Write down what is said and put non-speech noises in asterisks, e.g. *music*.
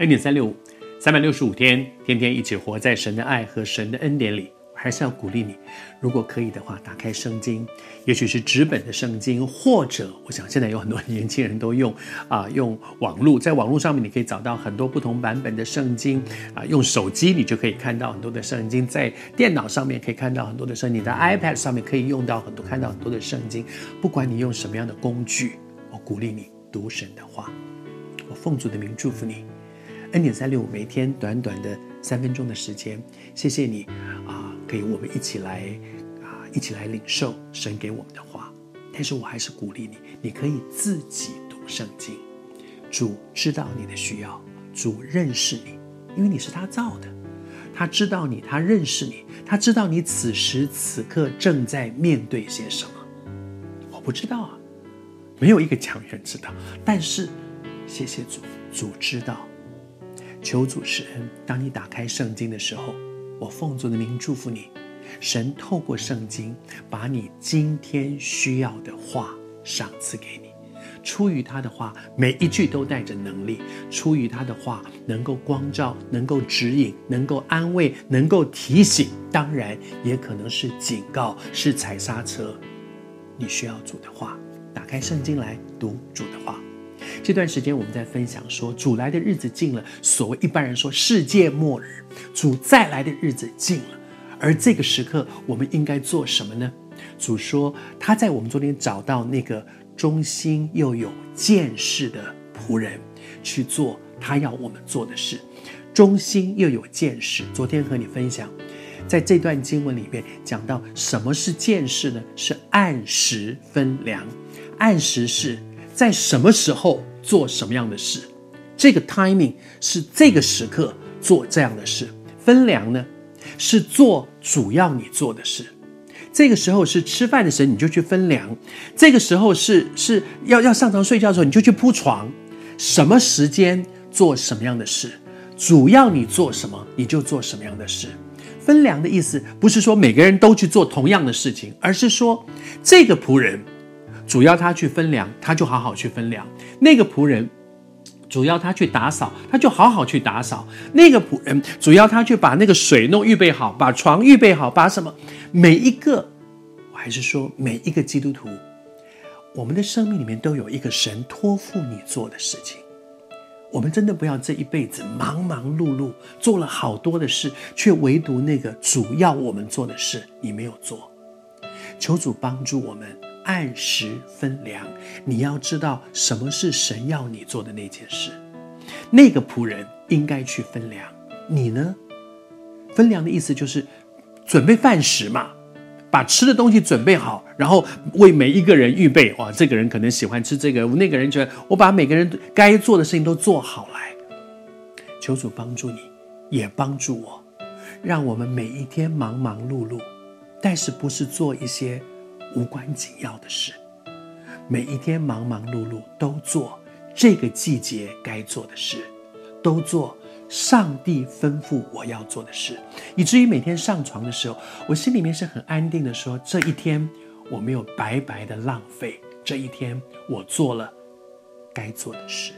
恩典三六五，三百六十五天，天天一起活在神的爱和神的恩典里。还是要鼓励你，如果可以的话，打开圣经，也许是纸本的圣经，或者我想现在有很多年轻人都用 *laughs* 啊、用网络，在网络上面你可以找到很多不同版本的圣经啊、用手机你就可以看到很多的圣经，在电脑上面可以看到很多的圣经，在 iPad 上面可以用到很多看到很多的圣经。不管你用什么样的工具，我鼓励你读神的话。我奉主的名祝福你，n 点三六五，每天短短的三分钟的时间，谢谢你啊。可以，我们一起来啊，一起来领受神给我们的话。但是我还是鼓励你，你可以自己读圣经。主知道你的需要，主认识你，因为你是他造的，他知道你，他认识你，他知道你此时此刻正在面对些什么。我不知道啊，没有一个强人知道。但是，谢谢主，主知道。求主施恩，当你打开圣经的时候。我奉主的名祝福你，神透过圣经把你今天需要的话赏赐给你。出于他的话，每一句都带着能力；出于他的话，能够光照，能够指引，能够安慰，能够提醒。当然，也可能是警告，是踩刹车。你需要主的话，打开圣经来读主的话。这段时间我们在分享说，主来的日子近了。所谓一般人说世界末日，主再来的日子近了。而这个时刻，我们应该做什么呢？主说他在我们中间找到那个忠心又有见识的仆人，去做他要我们做的事。忠心又有见识。昨天和你分享，在这段经文里面讲到什么是见识呢？是按时分粮。按时是在什么时候？做什么样的事？这个 timing 是这个时刻做这样的事。分粮呢，是做主要你做的事。这个时候是吃饭的时候，你就去分粮；这个时候是是要要上床睡觉的时候，你就去铺床。什么时间做什么样的事？主要你做什么，你就做什么样的事。分粮的意思不是说每个人都去做同样的事情，而是说这个仆人。主要他去分粮，他就好好去分粮。那个仆人，主要他去打扫，他就好好去打扫。那个仆人，主要他去把那个水弄预备好，把床预备好，把什么？每一个，我还是说每一个基督徒，我们的生命里面都有一个神托付你做的事情。我们真的不要这一辈子忙忙碌碌做了好多的事，却唯独那个主要我们做的事你没有做。求主帮助我们。按时分粮，你要知道什么是神要你做的那件事。那个仆人应该去分粮，你呢？分粮的意思就是准备饭食嘛，把吃的东西准备好，然后为每一个人预备。哇，这个人可能喜欢吃这个，那个人觉得我把每个人该做的事情都做好来。求主帮助你，也帮助我，让我们每一天忙忙碌碌，但是不是做一些。无关紧要的事，每一天忙忙碌碌都做这个季节该做的事，都做上帝吩咐我要做的事，以至于每天上床的时候，我心里面是很安定的说，这一天我没有白白的浪费，这一天我做了该做的事。